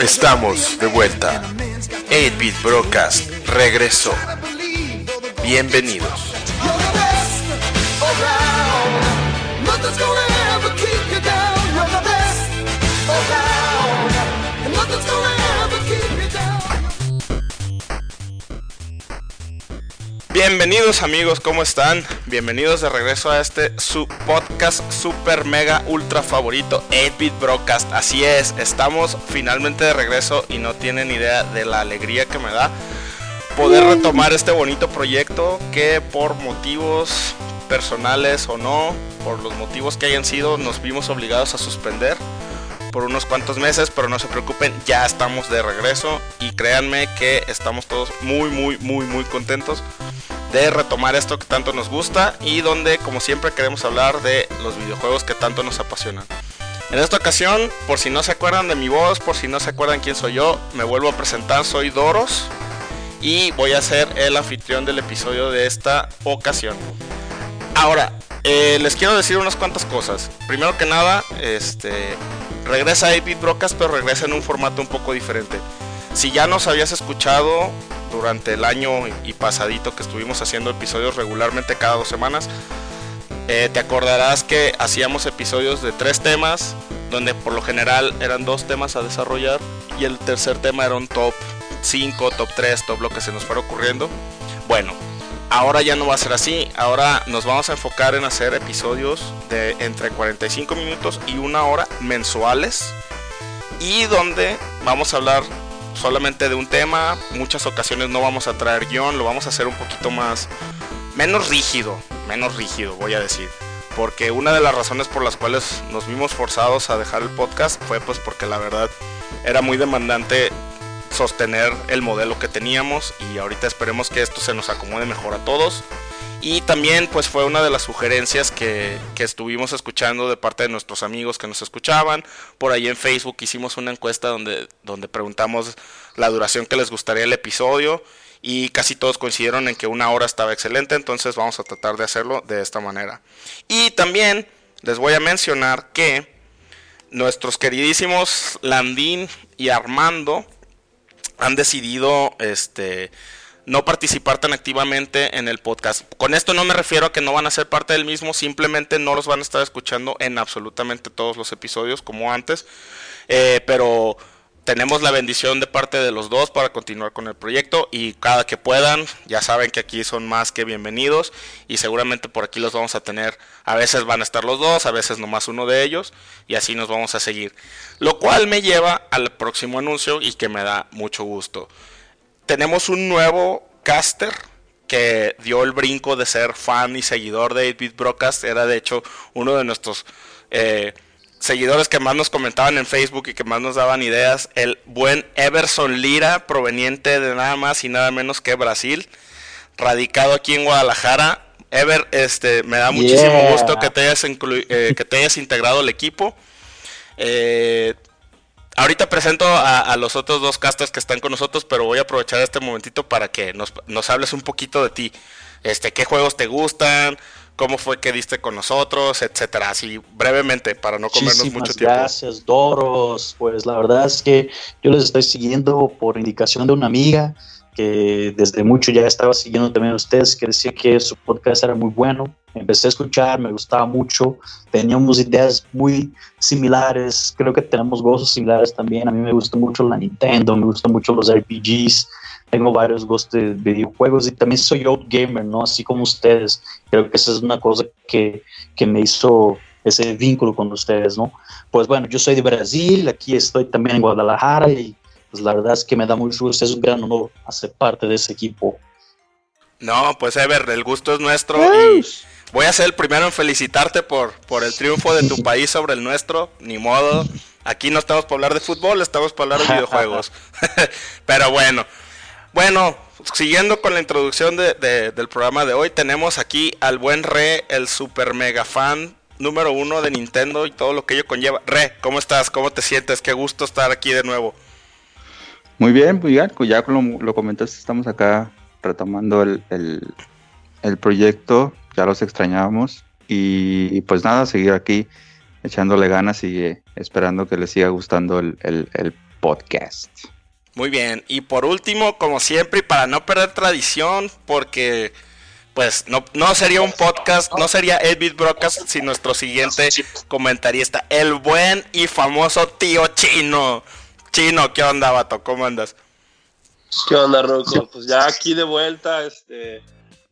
Estamos de vuelta. 8-Bit Broadcast regresó. Bienvenidos. Bienvenidos amigos, ¿cómo están? Bienvenidos de regreso a este su podcast super mega ultra favorito 8-Bit Broadcast. Así es, estamos finalmente de regreso y no tienen idea de la alegría que me da poder retomar este bonito proyecto que por motivos personales o no, por los motivos que hayan sido, nos vimos obligados a suspender por unos cuantos meses, pero no se preocupen, ya estamos de regreso y créanme que estamos todos muy, muy, muy, muy contentos de retomar esto que tanto nos gusta y donde como siempre queremos hablar de los videojuegos que tanto nos apasionan. En esta ocasión, por si no se acuerdan de mi voz, por si no se acuerdan quién soy yo, me vuelvo a presentar, soy Doros y voy a ser el anfitrión del episodio de esta ocasión. Ahora, eh, les quiero decir unas cuantas cosas. Primero que nada, este regresa a 8 Brocas, pero regresa en un formato un poco diferente. Si ya nos habías escuchado durante el año y pasadito que estuvimos haciendo episodios regularmente cada dos semanas, eh, te acordarás que hacíamos episodios de tres temas, donde por lo general eran dos temas a desarrollar y el tercer tema era un top 5, top 3, top lo que se nos fuera ocurriendo. Bueno, ahora ya no va a ser así, ahora nos vamos a enfocar en hacer episodios de entre 45 minutos y una hora mensuales y donde vamos a hablar solamente de un tema. Muchas ocasiones no vamos a traer guion, lo vamos a hacer un poquito más, menos rígido, menos rígido, voy a decir. Porque una de las razones por las cuales nos vimos forzados a dejar el podcast fue pues porque la verdad era muy demandante sostener el modelo que teníamos y ahorita esperemos que esto se nos acomode mejor a todos. Y también pues fue una de las sugerencias que, estuvimos escuchando de parte de nuestros amigos que nos escuchaban. Por ahí en Facebook hicimos una encuesta donde, donde preguntamos la duración que les gustaría el episodio y casi todos coincidieron en que una hora estaba excelente, entonces vamos a tratar de hacerlo de esta manera. Y también les voy a mencionar que nuestros queridísimos Landín y Armando han decidido este no participar tan activamente en el podcast. Con esto no me refiero a que no van a ser parte del mismo, simplemente no los van a estar escuchando en absolutamente todos los episodios como antes, eh, pero tenemos la bendición de parte de los dos para continuar con el proyecto y cada que puedan, ya saben que aquí son más que bienvenidos y seguramente por aquí los vamos a tener, a veces van a estar los dos, a veces nomás uno de ellos y así nos vamos a seguir. Lo cual me lleva al próximo anuncio y que me da mucho gusto tenemos un nuevo caster que dio el brinco de ser fan y seguidor de 8-Bit Broadcast. Era de hecho uno de nuestros eh, seguidores que más nos comentaban en Facebook y que más nos daban ideas. El buen Everson Lira, proveniente de nada más y nada menos que Brasil, radicado aquí en Guadalajara. Ever, este, me da muchísimo gusto que te hayas, eh, que te hayas integrado al equipo. Eh, Ahorita presento a, los otros dos casters que están con nosotros, pero voy a aprovechar este momentito para que nos, hables un poquito de ti. Este, qué juegos te gustan, cómo fue que diste con nosotros, etcétera. Así brevemente, para no comernos mucho tiempo. Gracias, Doros. Pues la verdad es que yo les estoy siguiendo por indicación de una amiga que desde mucho ya estaba siguiendo también a ustedes, que decía que su podcast era muy bueno. Empecé a escuchar, me gustaba mucho, teníamos ideas muy similares, creo que tenemos gustos similares también. A mí me gusta mucho la Nintendo, me gustan mucho los RPGs, tengo varios gustos de videojuegos y también soy old gamer, ¿no? Así como ustedes. Creo que esa es una cosa que, que me hizo ese vínculo con ustedes, ¿no? Pues bueno, yo soy de Brasil, aquí estoy también en Guadalajara y pues la verdad es que me da mucho gusto, es un gran honor hacer parte de ese equipo. No, pues Ever, el gusto es nuestro y voy a ser el primero en felicitarte por, por el triunfo de tu país sobre el nuestro, ni modo. Aquí no estamos para hablar de fútbol, estamos para hablar de videojuegos. Pero bueno, bueno, siguiendo con la introducción del programa de hoy, tenemos aquí al buen Re, el super mega fan número uno de Nintendo y todo lo que ello conlleva. Re, ¿cómo estás? ¿Cómo te sientes? Qué gusto estar aquí de nuevo. Muy bien, pues ya, ya lo, lo comentaste, estamos acá retomando el, proyecto, ya los extrañábamos y, pues nada, seguir aquí echándole ganas y eh, esperando que les siga gustando el, Podcast. Muy bien, y por último, como siempre, y para no perder tradición, porque pues no, no sería un podcast, no sería Edbit Broadcast sin nuestro siguiente comentarista, el buen y famoso tío Chino. Chino, ¿qué onda, vato? ¿Cómo andas? ¿Qué onda, Rocco? Pues ya aquí de vuelta, este,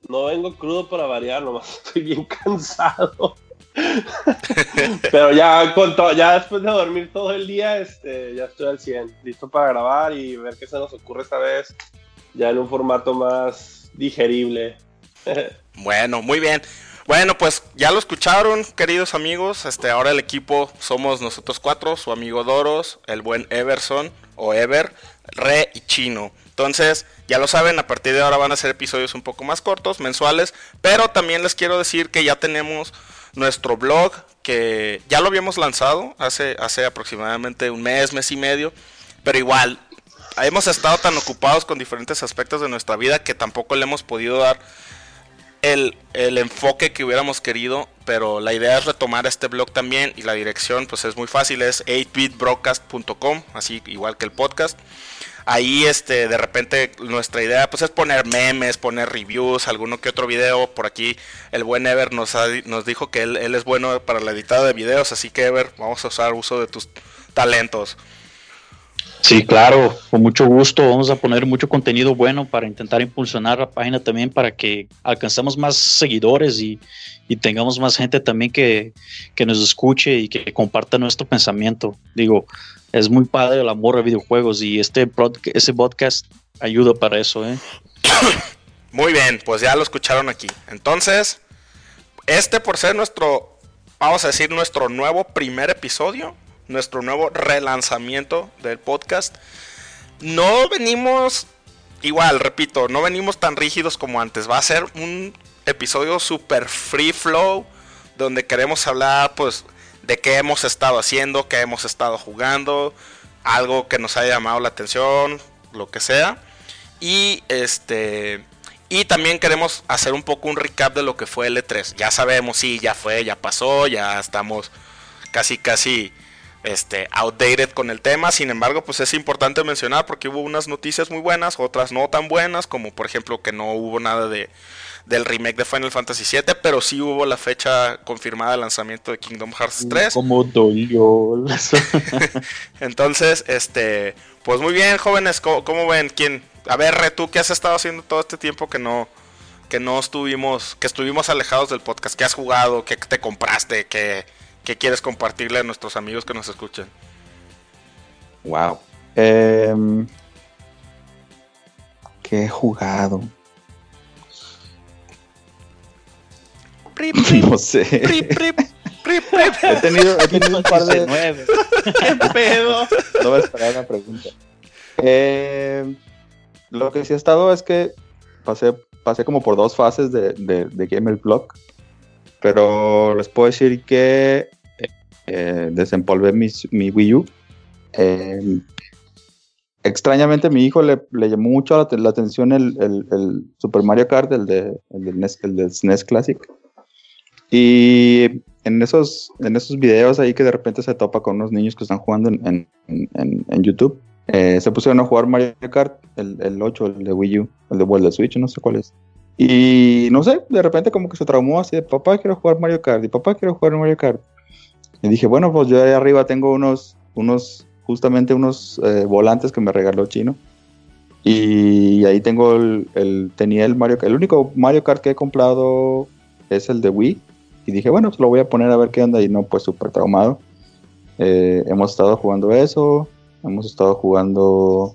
no vengo crudo para variar, nomás estoy bien cansado. Pero ya con ya después de dormir todo el día, este, ya estoy al 100, listo para grabar y ver qué se nos ocurre esta vez, ya en un formato más digerible. bueno, muy bien. Bueno, pues ya lo escucharon, queridos amigos. Este, ahora el equipo somos nosotros cuatro, su amigo Doros, el buen Everson o Ever, Re y Chino. Entonces, ya lo saben, a partir de ahora van a ser episodios un poco más cortos, mensuales, pero también les quiero decir que ya tenemos nuestro blog que ya lo habíamos lanzado hace, hace aproximadamente un mes, mes y medio, pero igual hemos estado tan ocupados con diferentes aspectos de nuestra vida que tampoco le hemos podido dar el, el, enfoque que hubiéramos querido, pero la idea es retomar este blog también y la dirección pues es muy fácil, es 8bitbroadcast.com, así igual que el podcast. Ahí este de repente nuestra idea pues es poner memes, poner reviews, alguno que otro video. Por aquí el buen Ever nos, nos dijo que él, es bueno para la editada de videos, así que Ever, vamos a usar uso de tus talentos. Sí, claro, con mucho gusto. Vamos a poner mucho contenido bueno para intentar impulsionar la página también para que alcancemos más seguidores y, tengamos más gente también que, nos escuche y que comparta nuestro pensamiento. Digo, es muy padre el amor a videojuegos y este ese podcast ayuda para eso. ¿eh? Muy bien, pues ya lo escucharon aquí. Entonces, este por ser nuestro, vamos a decir, nuestro nuevo primer episodio, nuestro nuevo relanzamiento del podcast. No venimos, igual, repito, no venimos tan rígidos como antes. Va a ser un episodio super free flow, donde queremos hablar, pues, de qué hemos estado haciendo, qué hemos estado jugando, algo que nos haya llamado la atención, lo que sea. Y este. Y también queremos hacer un poco un recap de lo que fue el E3. Ya sabemos, sí, ya fue, ya pasó, ya estamos casi, casi este, outdated con el tema. Sin embargo, pues es importante mencionar porque hubo unas noticias muy buenas, otras no tan buenas, como por ejemplo que no hubo nada de del remake de Final Fantasy VII, pero sí hubo la fecha confirmada de lanzamiento de Kingdom Hearts 3. Como dolió. Entonces, este, pues muy bien, jóvenes, ¿cómo, ven? ¿Quién? A ver, tú, ¿qué has estado haciendo todo este tiempo que no que no estuvimos que estuvimos alejados del podcast? ¿Qué has jugado? ¿Qué te compraste? ¿Qué ¿Qué quieres compartirle a nuestros amigos que nos escuchen? Wow. Em, ¿Qué he jugado? no sé. he tenido, he tenido un par de. nueve. ¿Qué pedo? No voy a esperar una pregunta. Eh, lo que sí ha estado es que pasé, pasé como por dos fases de, de, de Gamer Blog. Pero les puedo decir que eh, desempolvé mi, Wii U. Eh, extrañamente mi hijo le, llamó mucho la, atención el, Super Mario Kart, el, de, el, del NES, el SNES Classic. Y en esos, en esos videos ahí que de repente se topa con unos niños que están jugando en, YouTube, eh, se pusieron a jugar Mario Kart, el, 8, el de Wii U, el de, el de Switch, no sé cuál es. Y no sé, de repente como que se traumó así de papá quiero jugar Mario Kart y papá quiero jugar Mario Kart. Y dije, bueno, pues yo ahí arriba tengo unos, unos justamente unos eh, volantes que me regaló Chino. Y ahí tengo el, tenía el Mario Kart. El único Mario Kart que he comprado es el de Wii. Y dije, bueno, pues lo voy a poner a ver qué onda. Y no, pues súper traumado. Eh, hemos estado jugando eso. Hemos estado jugando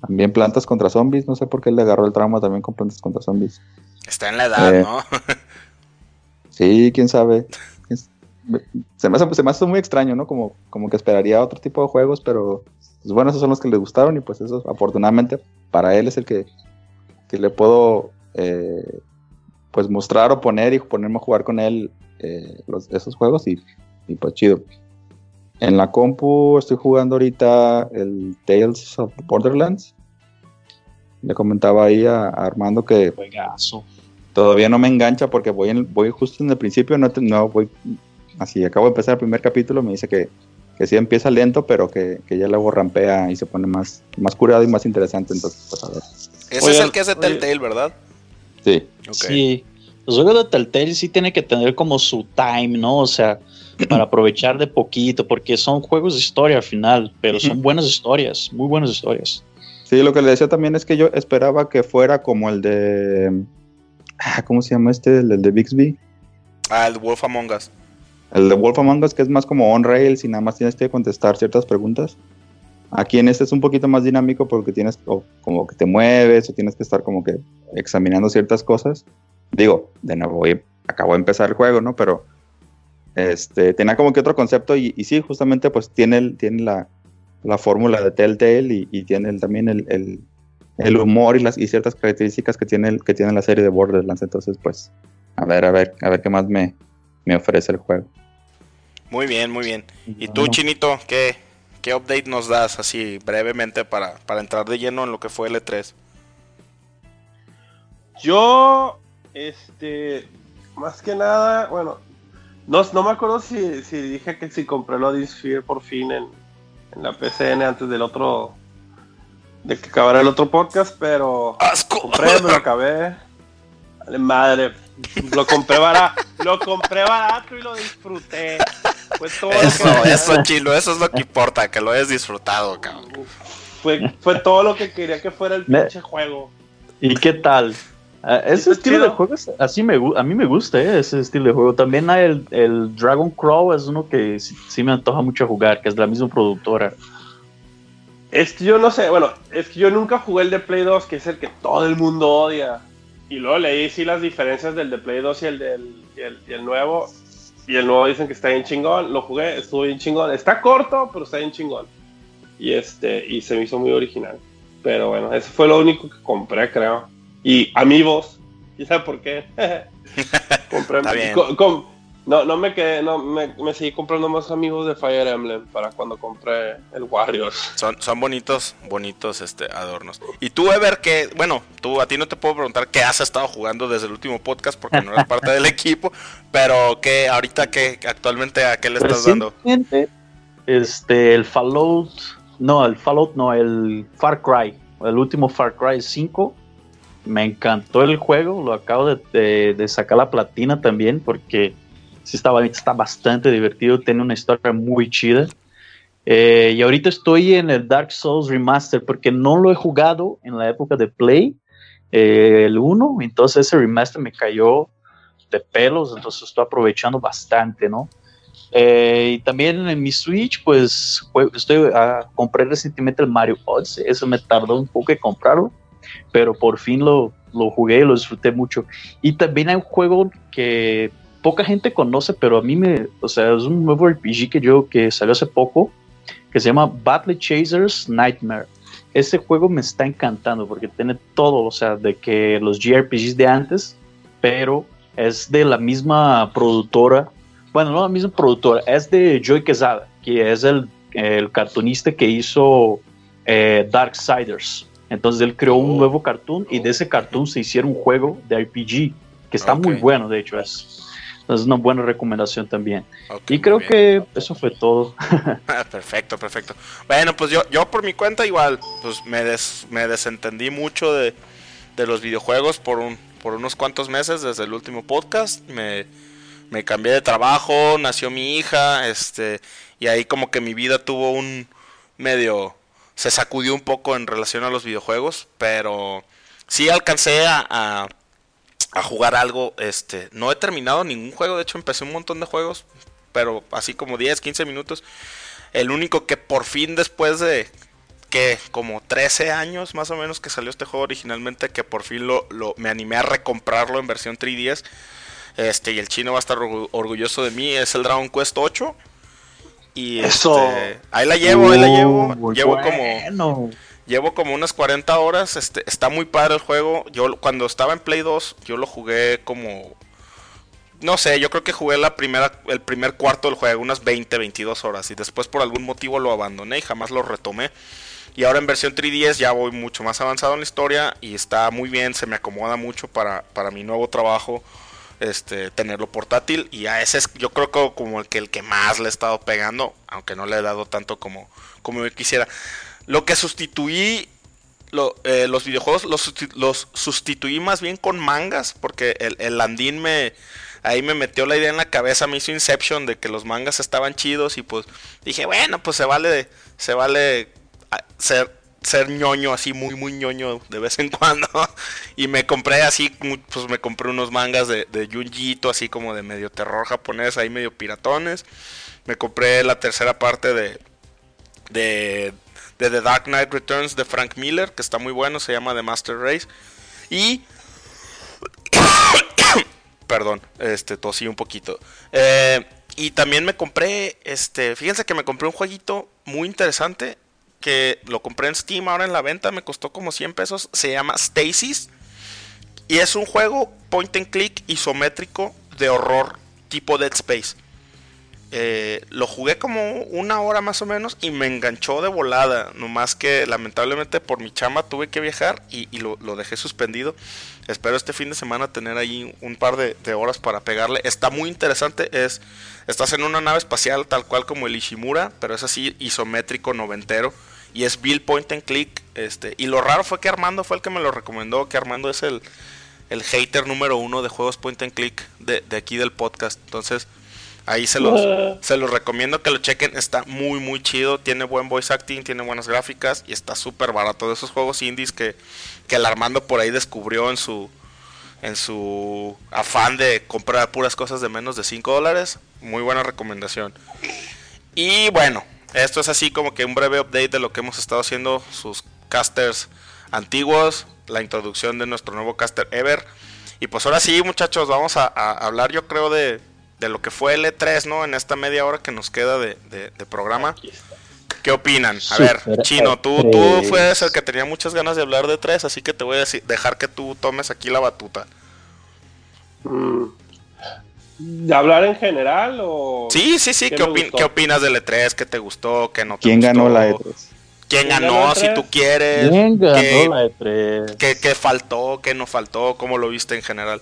también Plantas contra Zombies. No sé por qué le agarró el trauma también con Plantas contra Zombies. Está en la edad, eh, ¿no? sí, quién sabe se me, hace, se me hace muy extraño, ¿no? Como, como que esperaría otro tipo de juegos, pero pues bueno, esos son los que le gustaron y pues eso afortunadamente para él es el que, le puedo eh, pues mostrar o poner y ponerme a jugar con él eh, esos juegos y, pues chido. En la compu estoy jugando ahorita el Tales of Borderlands. Le comentaba ahí a, Armando que todavía no me engancha porque voy, voy justo en el principio, no, no voy así acabo de empezar el primer capítulo, me dice que, que sí empieza lento, pero que, que, ya luego rampea y se pone más, más curado y más interesante. Entonces, pues a ver. Ese es el que es de Telltale, ¿verdad? Sí. Sí. Los juegos de Telltale sí tienen que tener como su time, ¿no? O sea, para aprovechar de poquito, porque son juegos de historia al final, pero son buenas historias, muy buenas historias. Sí, lo que le decía también es que yo esperaba que fuera como el de. Ah, ¿Cómo se llama este? El, de Bixby. Ah, el de Wolf Among Us. El de Wolf Among Us, que es más como on rails y nada más tienes que contestar ciertas preguntas. Aquí en este es un poquito más dinámico porque tienes como que te mueves o tienes que estar como que examinando ciertas cosas. Digo, de nuevo, acabo de empezar el juego, ¿no? Pero este, tenía como que otro concepto y, sí, justamente pues tiene, tiene la, la fórmula de Telltale y, tiene también el, el, humor y, las, y ciertas características que tiene, que tiene la serie de Borderlands. Entonces, pues, a ver, a ver, a ver qué más me, me ofrece el juego. Muy bien, muy bien. ¿Y tú, Chinito, qué, qué update nos das así brevemente para, para entrar de lleno en lo que fue el E3? Yo, este, más que nada, bueno, no, no me acuerdo si, si dije que si compré lo Sphere por fin en, en la PCN antes del otro. de que acabara el otro podcast, pero. ¡Asco! Compré, me lo acabé. madre. Lo compré barato, lo compré barato y lo disfruté. Fue todo eso, lo que eso, chilo, eso es lo que importa, que lo hayas disfrutado, cabrón. Fue, fue todo lo que quería que fuera el pinche juego. ¿Y qué tal? Ah, ese estilo de juego, así me, a mí me gusta eh, ese estilo de juego. También hay el, el Dragon Crow, es uno que sí, me antoja mucho jugar, que es de la misma productora. Es que yo no sé, bueno, es que yo nunca jugué el de Play 2, que es el que todo el mundo odia. Y luego leí sí las diferencias del de Play 2 y el del y el, nuevo. Y el nuevo dicen que está bien chingón. Lo jugué, estuvo bien chingón. Está corto, pero está bien chingón. Y este, y se me hizo muy original. Pero bueno, ese fue lo único que compré, creo y amigos. ¿Y sabes por qué? Compré, no, no me quedé, no, me, me, seguí comprando más amigos de Fire Emblem para cuando compré el Warriors. Son, son bonitos, bonitos este adornos. Y tú, Ever, que, bueno, tú a ti no te puedo preguntar qué has estado jugando desde el último podcast porque no eres parte del equipo, pero que ahorita que actualmente a qué le estás dando? Este, el Fallout, no, el Fallout no, el Far Cry, el último Far Cry 5 me encantó el juego, lo acabo de, sacar la platina también porque sí está, está bastante divertido, tiene una historia muy chida. Eh, y ahorita estoy en el Dark Souls Remaster porque no lo he jugado en la época de Play, eh, el 1, entonces ese remaster me cayó de pelos, entonces estoy aprovechando bastante, ¿no? Eh, y también en mi Switch, pues estoy, a compré recientemente el Mario Odyssey, eso me tardó un poco en comprarlo, pero por fin lo, lo jugué y lo disfruté mucho. Y también hay un juego que poca gente conoce, pero a mí me, o sea, es un nuevo RPG que yo, que salió hace poco, que se llama Battle Chasers Nightmare. Ese juego me está encantando porque tiene todo, o sea, de que los JRPGs de antes, pero es de la misma productora, bueno, no la misma productora, es de Joy Quesada, que es el, el cartunista que hizo eh, Darksiders. Entonces él creó un oh. nuevo cartoon y de ese cartoon se hicieron un juego de RPG que está muy bueno, de hecho, es, es una buena recomendación también. y creo que eso fue todo. perfecto, perfecto. Bueno, pues yo, yo por mi cuenta igual, pues me, me desentendí mucho de, de los videojuegos por, un, por unos cuantos meses desde el último podcast. Me, me cambié de trabajo, nació mi hija, este, y ahí como que mi vida tuvo un medio se sacudió un poco en relación a los videojuegos, pero sí alcancé a, a, jugar algo. Este, no he terminado ningún juego, de hecho empecé un montón de juegos, pero así como 10, 15 minutos. El único que por fin después de que como 13 años más o menos que salió este juego originalmente, que por fin lo, lo me animé a recomprarlo en versión 3DS. Este, y el chino va a estar orgulloso de mí, es el Dragon Quest 8. Y Eso. Este, ahí la llevo, ahí la llevo. Llevo como. Llevo como unas 40 horas. Este, está muy padre el juego. Yo cuando estaba en Play 2, yo lo jugué como. No sé, yo creo que jugué la primera, el primer cuarto del juego, unas 20, 22 horas. Y después por algún motivo lo abandoné y jamás lo retomé. Y ahora en versión 3DS ya voy mucho más avanzado en la historia y está muy bien, se me acomoda mucho para, para mi nuevo trabajo este, tenerlo portátil. Y a ese es yo creo que como el que, el que más le he estado pegando, aunque no le he dado tanto como, como yo quisiera. Lo que sustituí eh, los videojuegos los, sustituí más bien con mangas, porque el, el Landín me, ahí me metió la idea en la cabeza, me hizo Inception de que los mangas estaban chidos y pues dije, bueno, pues se vale, se vale ah, ser, ser ñoño así, muy, muy ñoño de vez en cuando. y me compré así, pues me compré unos mangas de, de Junjito, así como de medio terror japonés, ahí medio piratones. Me compré la tercera parte de, de de The Dark Knight Returns de Frank Miller, que está muy bueno, se llama The Master Race. Y... Perdón, este, tosí un poquito. Eh, y también me compré, este, fíjense que me compré un jueguito muy interesante, que lo compré en Steam ahora en la venta, me costó como 100 pesos, se llama Stasis. Y es un juego point and click isométrico de horror tipo Dead Space. Eh, lo jugué como una hora más o menos y me enganchó de volada. Nomás que lamentablemente por mi chamba tuve que viajar y, lo, dejé suspendido. Espero este fin de semana tener ahí un par de, horas para pegarle. Está muy interesante. Es, estás en una nave espacial tal cual como el Ishimura, pero es así isométrico noventero. Y es Bill Point and Click. Este, y lo raro fue que Armando fue el que me lo recomendó. Que Armando es el, el hater número uno de juegos Point and Click de, de aquí del podcast. Entonces Ahí se los, se los recomiendo que lo chequen. Está muy, muy chido. Tiene buen voice acting, tiene buenas gráficas y está súper barato. De esos juegos indies que, que el Armando por ahí descubrió en su, en su afán de comprar puras cosas de menos de 5 dólares. Muy buena recomendación. Y bueno, esto es así como que un breve update de lo que hemos estado haciendo. Sus casters antiguos, la introducción de nuestro nuevo caster Ever. Y pues ahora sí, muchachos, vamos a hablar yo creo de de lo que fue el E3, ¿no? En esta media hora que nos queda de, programa. ¿Qué opinan? A ver, Chino, tú, tú fueres el que tenía muchas ganas de hablar de E3, así que te voy a dejar que tú tomes aquí la batuta. Mm. ¿De hablar en general o...? Sí, sí, sí. ¿Qué, opinas del E3? ¿Qué te gustó? ¿Qué no te ¿Quién ganó la E3? ¿Quién, ganó, si tú quieres? ¿Quién ganó la E3? ¿qué, ¿Qué faltó? ¿Qué no faltó? ¿Cómo lo viste en general?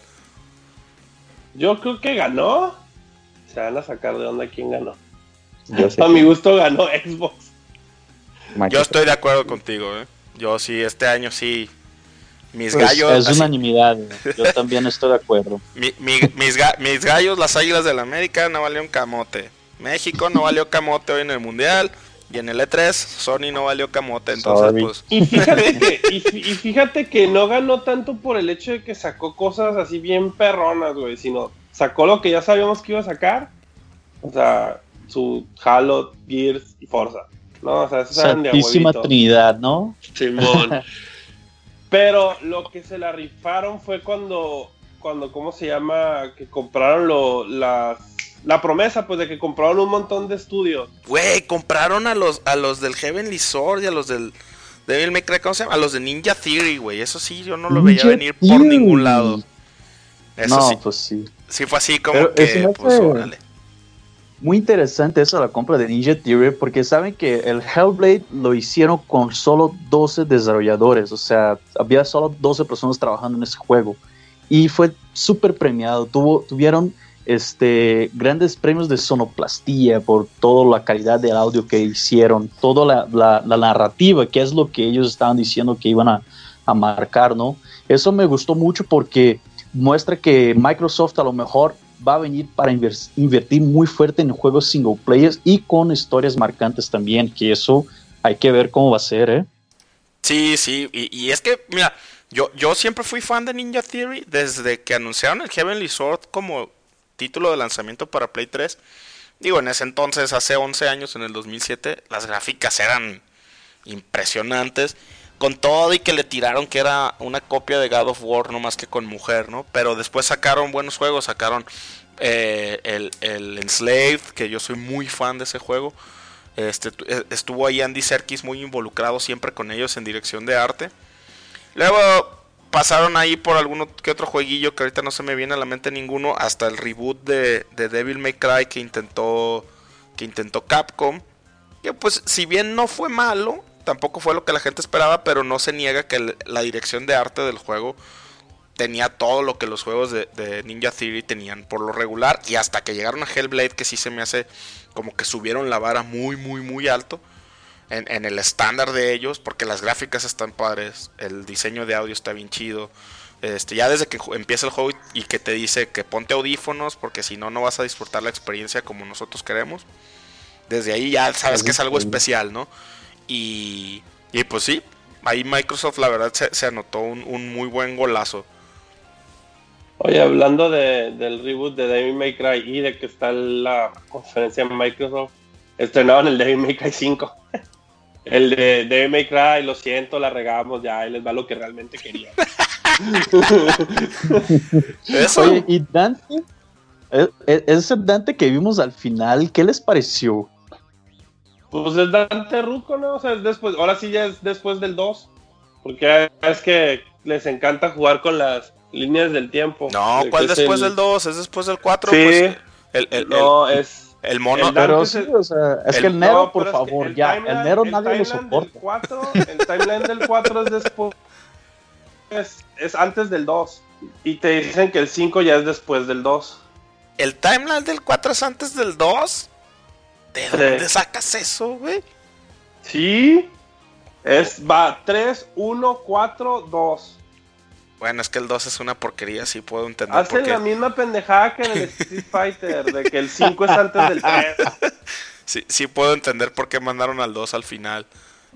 Yo creo que ganó se van a sacar de onda quién ganó. a mi gusto ganó Xbox. Yo estoy de acuerdo contigo, ¿eh? Yo sí, este año sí. Mis pues, gallos. Es unanimidad, yo también estoy de acuerdo. mis, gallos, las águilas de la América, no valió un camote. México no valió camote hoy en el Mundial. Y en el E3, Sony no valió camote, entonces pues... Y fíjate, que, y, fíjate que no ganó tanto por el hecho de que sacó cosas así bien perronas, güey, sino sacó lo que ya sabíamos que iba a sacar. O sea, su Halo, Gears y Forza. ¿no? O sea, esos eran de Santísima Trinidad, ¿no? Simón. Pero lo que se la rifaron fue cuando, cuando ¿cómo se llama? Que compraron lo, las la promesa, pues, de que compraron un montón de estudios. Güey, compraron a los, a los del Heavenly Sword y a los del Devil May Cry, ¿cómo se llama? A los de Ninja Theory, güey. Eso sí, yo no lo veía venir por ningún lado. Eso no, pues sí. Sí fue así como que, pues, órale. Muy interesante eso, la compra de Ninja Theory, porque saben que el Hellblade lo hicieron con solo 12 desarrolladores, o sea, había solo 12 personas trabajando en ese juego. Y fue súper premiado, Tuvo, tuvieron este, grandes premios de sonoplastía por toda la calidad del audio que hicieron, toda la, narrativa, que es lo que ellos estaban diciendo que iban a, a marcar, ¿no? Eso me gustó mucho porque muestra que Microsoft a lo mejor va a venir para invertir muy fuerte en juegos single players y con historias marcantes también, que eso hay que ver cómo va a ser, ¿eh? Sí, sí, y, es que, mira, yo, yo siempre fui fan de Ninja Theory desde que anunciaron el Heavenly Sword como título de lanzamiento para Play 3. Digo, en ese entonces, hace 11 años, en el 2007, las gráficas eran impresionantes con todo y que le tiraron que era una copia de God of War, no más que con mujer, ¿no? Pero después sacaron buenos juegos, sacaron eh, el, el, Enslaved, que yo soy muy fan de ese juego. Este, eh, estuvo ahí Andy Serkis muy involucrado siempre con ellos en dirección de arte. Luego pasaron ahí por alguno que otro jueguillo que ahorita no se me viene a la mente ninguno, hasta el reboot de, de Devil May Cry que intentó, que intentó Capcom. Que pues si bien no fue malo, tampoco fue lo que la gente esperaba, pero no se niega que la dirección de arte del juego tenía todo lo que los juegos de, de, Ninja Theory tenían por lo regular. Y hasta que llegaron a Hellblade, que sí se me hace como que subieron la vara muy, muy, muy alto. En, en el estándar de ellos, porque las gráficas están padres, el diseño de audio está bien chido. Este, ya desde que empieza el juego y que te dice que ponte audífonos, porque si no, no vas a disfrutar la experiencia como nosotros queremos. Desde ahí ya sabes que es algo especial, ¿no? Y, y pues sí, ahí Microsoft la verdad se, se anotó un, un, muy buen golazo. Oye, hablando de, del reboot de Devil May Cry y de que está la conferencia en Microsoft, estrenaron el Devil May Cry 5. El de Devil May Cry, lo siento, la regamos, ya, ahí les va lo que realmente quería. ¿Eso? Oye, ¿y Dante? E, e, ese Dante que vimos al final, ¿qué les pareció? Pues el Dante Ruco, ¿no? O sea, es después, ahora sí ya es después del 2. Porque es que les encanta jugar con las líneas del tiempo. No, ¿cuál después el... del 2? ¿Es después del 4? Sí. Pues, el, el, no, el, es. El mono. El pero sí, o sea, es que el Nero, no, por favor, el ya. el Nero nadie lo soporta. 4, el timeline del 4 es después. Es, es antes del 2. Y te dicen que el 5 ya es después del 2. ¿El timeline del 4 es antes del 2? ¿De dónde sacas eso, güey? Sí. Es, va 3, 1, 4, 2. Bueno, es que el 2 es una porquería, sí puedo entender. Hacen por qué. la misma pendejada que en el Street Fighter, de que el 5 es antes del 3. Sí, sí puedo entender por qué mandaron al 2 al final.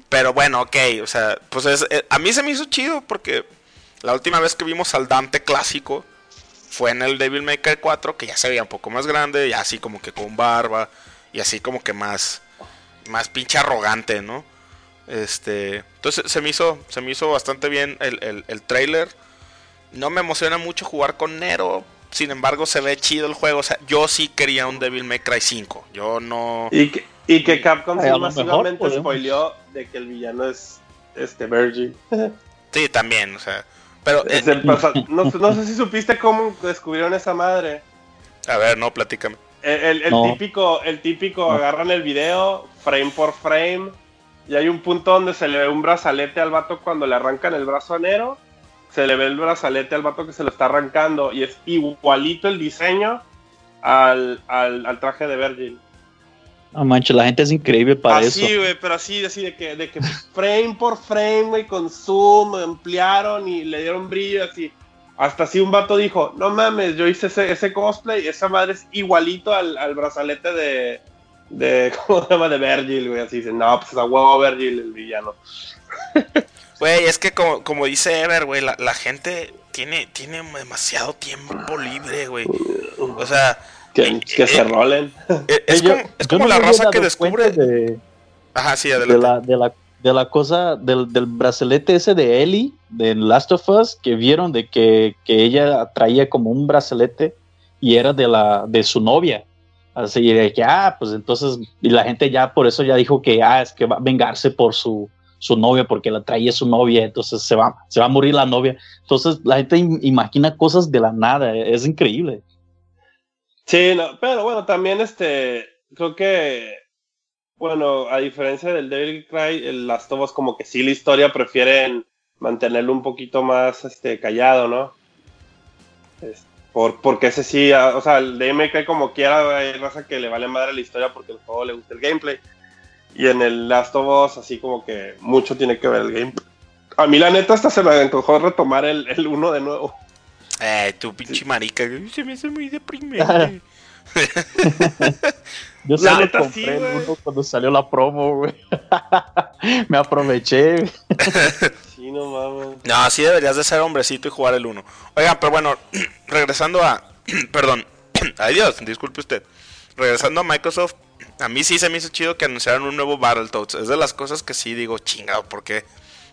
Pero bueno, ok, o sea, pues es, eh, a mí se me hizo chido porque la última vez que vimos al Dante clásico fue en el Devil May Cry 4, que ya se veía un poco más grande, ya así como que con barba, y así como que más, más pinche arrogante, ¿no? Este, entonces se me hizo, se me hizo bastante bien el, el, el trailer. No me emociona mucho jugar con Nero, sin embargo se ve chido el juego. O sea, yo sí quería un Devil May Cry 5. Yo no. Y que, y que Capcom sí masivamente spoileó de que el villano es este Virgin. sí, también, o sea. Pero, eh, no, no, sé si supiste cómo descubrieron esa madre. A ver, no, platícame. El, el, el no. típico, el típico, no. agarran el video, frame por frame, y hay un punto donde se le ve un brazalete al vato cuando le arrancan el brazo a Nero. Se le ve el brazalete al vato que se lo está arrancando, y es igualito el diseño al, al, al traje de Virgil. No manches, la gente es increíble para así, eso. Así, güey, pero así, así de que, de que frame por frame, güey, con zoom, ampliaron y le dieron brillo, así. Hasta así un vato dijo, no mames, yo hice ese, ese cosplay, esa madre es igualito al, al, brazalete de, de, ¿cómo se llama? De Virgil, güey, así dicen, no, pues a huevo Virgil, el villano. Güey, es que como, como dice Ever, güey, la, la gente tiene, tiene demasiado tiempo libre, güey. O sea... Que, que eh, se rolen. Eh, es yo, como, es como la raza que descubre. De, Ajá, sí, de, adelante. la, de, la, de la cosa, del, del brazalete ese de Ellie, de Last of Us, que vieron de que, que ella traía como un brazalete y era de, la, de su novia. Así de que, ah, pues entonces, y la gente ya por eso ya dijo que, ah, es que va a vengarse por su, su novia, porque la traía su novia, entonces se va, se va a morir la novia. Entonces la gente imagina cosas de la nada, es increíble. Sí, pero bueno, también este, creo que, bueno, a diferencia del Devil Cry, el Last of Us como que sí la historia prefieren mantenerlo un poquito más este, callado, ¿no? Es, por, porque ese sí, o sea, el Cry como quiera, hay raza que le vale madre la historia porque el juego le gusta el gameplay. Y en el Last of Us así como que mucho tiene que ver el gameplay. A mí la neta hasta se me antojó retomar el, el uno de nuevo. Eh, tu pinche marica, se me hace muy deprimente. Yo solo neta, compré sí, el uno cuando salió la promo, güey. me aproveché. sí, no mames. No, sí deberías de ser hombrecito y jugar el uno. Oigan, pero bueno, regresando a... Perdón. Adiós, disculpe usted. Regresando a Microsoft, a mí sí se me hizo chido que anunciaran un nuevo Battletoads. Es de las cosas que sí digo, chingado, ¿por qué?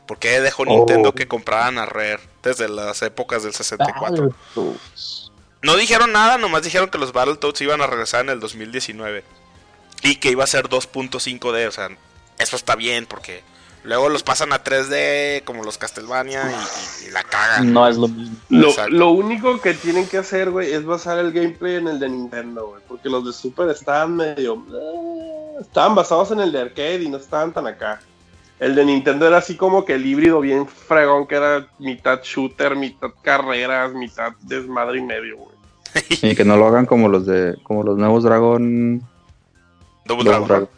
¿Por qué dejó Nintendo oh. que compraran a Rare desde las épocas del 64? No dijeron nada, nomás dijeron que los Battletoads iban a regresar en el 2019. Y que iba a ser 2.5D, o sea, eso está bien porque luego los pasan a 3D como los Castlevania y, y, y la cagan. No es lo mismo. Lo, lo, único que tienen que hacer, güey, es basar el gameplay en el de Nintendo, güey. Porque los de Super estaban medio... Eh, estaban basados en el de arcade y no estaban tan acá. El de Nintendo era así como que el híbrido bien fregón, que era mitad shooter, mitad carreras, mitad desmadre y medio, güey. Y que no lo hagan como los de como los nuevos Dragon. Double Dragon.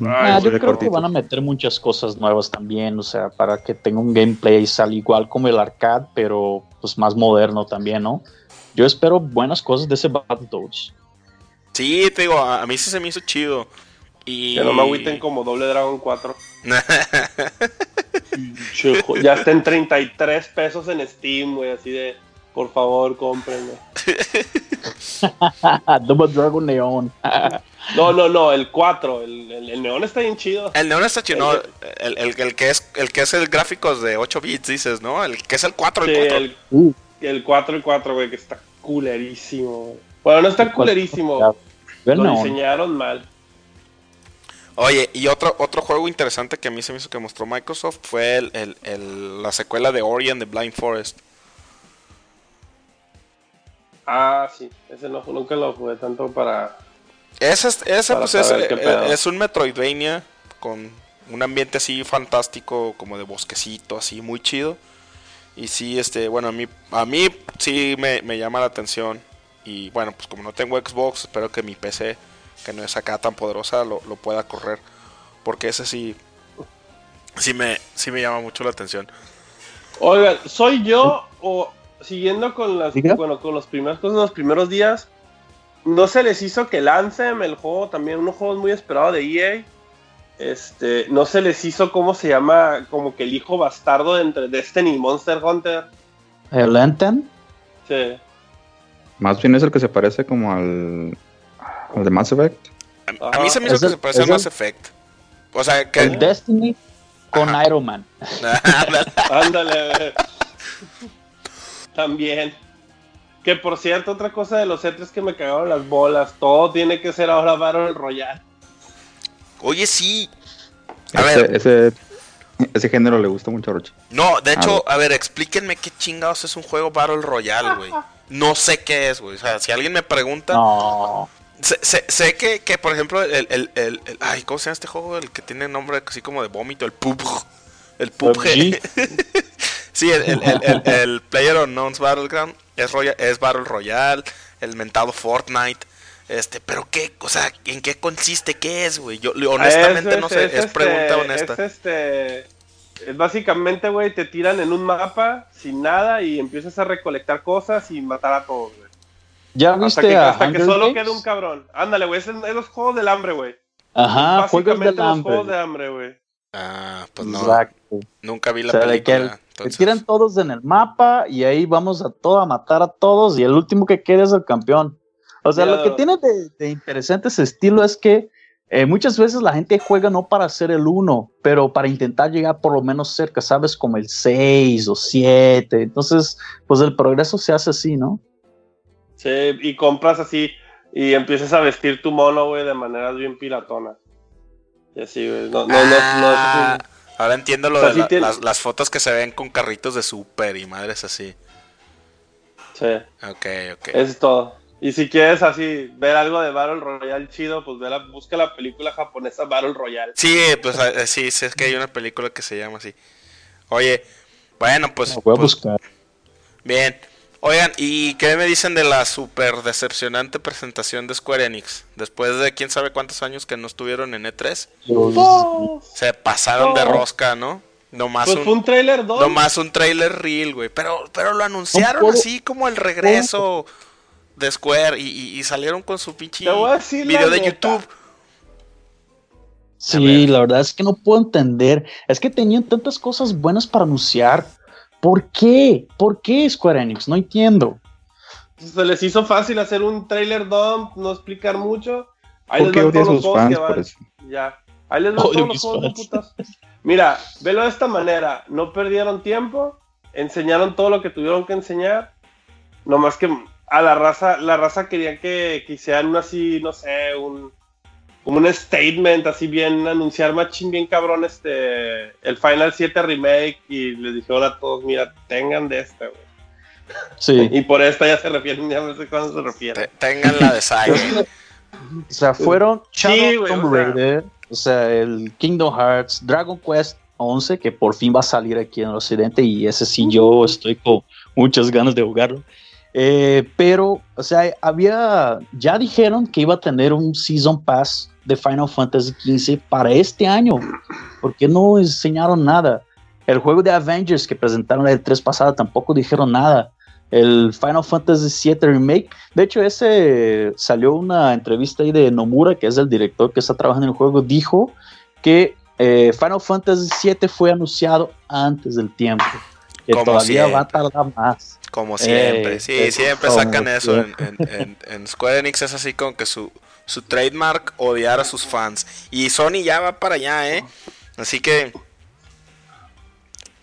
Ah, Ay, yo creo cortito. que van a meter muchas cosas nuevas también, o sea, para que tenga un gameplay sal igual como el arcade, pero pues más moderno también, ¿no? Yo espero buenas cosas de ese Battletoads. Sí, te digo, a, a mí sí se me hizo chido. Y... Que no me agüiten como Doble Dragon 4. Chujo, ya está en 33 pesos en Steam, güey, así de, por favor, cómprenlo. Double Dragon Neon. No, no, no, el 4, el, el, el neón está bien chido. El neón está chido, no, el, el, el que es el que es el gráficos de 8 bits, dices, ¿no? El que es el 4, Sí, el 4. el, Uh, el 4 y 4, güey, que está culerísimo. Bueno, no está culerísimo, el lo diseñaron mal. Oye, y otro, otro juego interesante que a mí se me hizo que mostró Microsoft fue el, el- el- la secuela de Ori and the Blind Forest. Ah, sí, ese no, nunca lo jugué tanto para... Ese, es- ese Para pues es, es un Metroidvania con un ambiente así fantástico, como de bosquecito, así muy chido. Y sí, este, bueno, a mí, a mí sí me, me llama la atención. Y bueno, pues como no tengo Xbox, espero que mi PC, que no es acá tan poderosa, lo, lo pueda correr. Porque ese sí, sí me, sí me llama mucho la atención. Oigan, ¿soy yo o siguiendo con las bueno, con los primeros cosas, los primeros días, no se les hizo que Anthem, el juego también, unos juegos muy esperados de EA, este, no se les hizo cómo se llama, como que el hijo bastardo de entre Destiny y Monster Hunter. El Anthem. Sí. Más bien es el que se parece como al, al de Mass Effect. A, a mí se me hizo Es que el- se parece a Mass Effect. O sea, que... El Destiny con Ajá. Iron Man. Ándale. También. Que por cierto, otra cosa de los E3 que me cagaron las bolas. Todo tiene que ser ahora Battle Royale. Oye, sí. A ver, Ese, ese, género le gusta mucho a Roche. No, de hecho, Ah, a ver, explíquenme qué chingados es un juego Battle Royale, güey. No sé qué es, güey. O sea, si alguien me pregunta, No. Sé, sé- sé que, que, por ejemplo, el, el, el, el- Ay, ¿cómo se llama este juego? El que tiene nombre así como de vómito, el PUBG. El PUBG. sí, el, Player Unknown's Battleground es, roya- es Battle Royale. El mentado Fortnite. Este, pero qué, o sea, ¿en qué consiste? ¿Qué es, güey? Yo honestamente Es- no sé, es es, este- pregunta honesta. Es este. Es básicamente, güey, te tiran en un mapa sin nada y empiezas a recolectar cosas y matar a todos, güey. ¿Ya Hasta viste que, a hasta que solo queda un cabrón. Ándale, güey, es, es los juegos del hambre, güey. Ajá, juegos Básicamente del los hambre. juegos de hambre, güey. Ah, pues no, Exacto. nunca vi la O sea, película. el- entonces- Se tiran todos en el mapa y ahí vamos a todo a matar a todos y el último que quede es el campeón. O sea, lo que tiene de, de interesante ese estilo es que eh, muchas veces la gente juega no para ser el uno, pero para intentar llegar por lo menos cerca, ¿sabes? Como el 6 o 7. Entonces, pues el progreso se hace así, ¿no? Sí, y compras así y empiezas a vestir tu mono, güey, de maneras bien piratonas. Y así, güey. No, no, no, no, Ah, ahora entiendo lo O sea, de sí la- tiene- las, las fotos que se ven con carritos de súper y madres así. Sí, Ok, ok. eso es todo. Y si quieres así ver algo de Battle Royale chido, pues ve la- busca la película japonesa Battle Royale. Sí, pues eh, sí, sí, es que hay una película que se llama así. Oye, bueno, pues, Lo voy a pues, buscar. bien. Oigan, ¿y qué me dicen de la súper decepcionante presentación de Square Enix? Después de quién sabe cuántos años que no estuvieron en E3, se pasaron de No. rosca, ¿no? Nomás Pues fue un, trailer 2. nomás un trailer reel, güey. Pero, pero lo anunciaron puedo- así como el regreso de Square y, y- y salieron con su pinche video de neta. YouTube. Sí, ver. la verdad es que no puedo entender. Es que tenían tantas cosas buenas para anunciar. ¿Por qué? ¿Por qué Square Enix? No entiendo. Se les hizo fácil hacer un trailer dump, no explicar mucho. Ahí ¿Por qué les van odia a los fans que van. por eso? Ya. Ahí les van Odio todos los juegos de putas. Mira, velo de esta manera. No perdieron tiempo. Enseñaron todo lo que tuvieron que enseñar. Nomás que a la raza, la raza quería que, que hicieran un así, no sé, un como un statement, así bien, anunciar machín bien cabrón este el Final 7 Remake y les dijeron a todos, mira, tengan de este, güey. Sí. Y por esta ya se refieren, ya no sé cuándo se refieren. Te- tengan la de Side. O sea, fueron Shadow Sí, güey, Tomb Raider, O sea, el Kingdom Hearts, Dragon Quest 11, que por fin va a salir aquí en el occidente y ese sí yo estoy con muchas ganas de jugarlo. Eh, pero, o sea, había, ya dijeron que iba a tener un Season Pass de Final Fantasy XV para este año. ¿Por qué no enseñaron nada? El juego de Avengers que presentaron el 3 pasada tampoco dijeron nada. El Final Fantasy VII Remake, de hecho, ese salió una entrevista ahí de Nomura, que es el director que está trabajando en el juego, dijo que eh, Final Fantasy VII fue anunciado antes del tiempo, que todavía va a tardar más. Como siempre, sí, siempre sacan eso en, Square Enix, es así como que su, su trademark odiar a sus fans. Y Sony ya va para allá, ¿eh? Así que,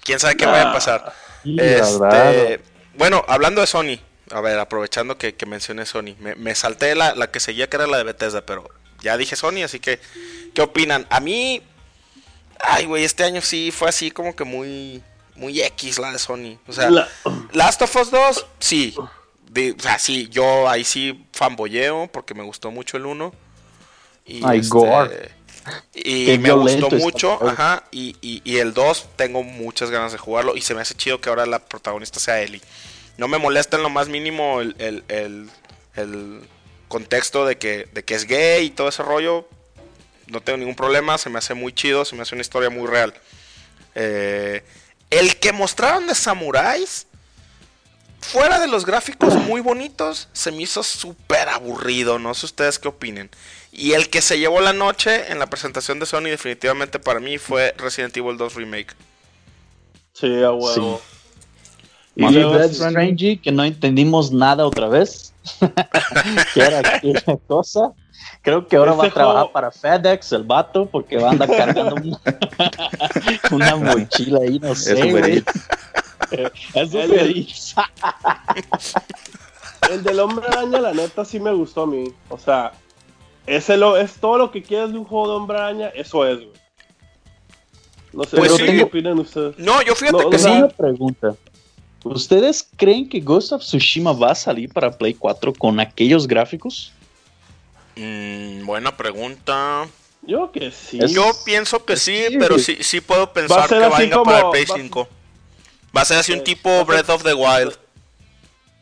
quién sabe qué va a pasar. Este, bueno, hablando de Sony, a ver, aprovechando que, mencioné Sony, me, salté la, la, que seguía que era la de Bethesda, pero ya dije Sony, así que, ¿qué opinan? A mí, ay, güey, este año sí fue así como que muy, muy X la de Sony. O sea, Last of Us 2, sí. O sea, sí, yo ahí sí fanboyeo porque me gustó mucho el 1. Y Ay, este, Y me gustó mucho, ajá. Y, y, el 2 tengo muchas ganas de jugarlo. Y se me hace chido que ahora la protagonista sea Ellie. No me molesta en lo más mínimo el, el, el, contexto de que, de que es gay y todo ese rollo. No tengo ningún problema, se me hace muy chido, se me hace una historia muy real. Eh, el que mostraron de samuráis, fuera de los gráficos muy bonitos, se me hizo súper aburrido. No sé ustedes qué opinen. Y el que se llevó la noche en la presentación de Sony, definitivamente para mí, fue Resident Evil 2 Remake. Sí, a huevo. Y Death Stranding, que no entendimos nada otra vez. ¿Qué era aquella cosa? Creo que ahora va a trabajar para FedEx, el vato, porque va a andar cargando una, mochila ahí, no sé. Es El del hombre araña, la neta, sí me gustó a mí. O sea, ese lo, es todo lo que quieres de un juego de hombre araña, eso es, güey. No sé, pues ¿qué opinan ustedes? No, yo fíjate que sí. Una pregunta. ¿Ustedes creen que Ghost of Tsushima va a salir para Play 4 con aquellos gráficos? Mm, buena pregunta. Yo que sí. Yo pienso que sí, pero sí, sí puedo pensar que venga para el Play 5. Va a ser así un tipo Breath of the Wild.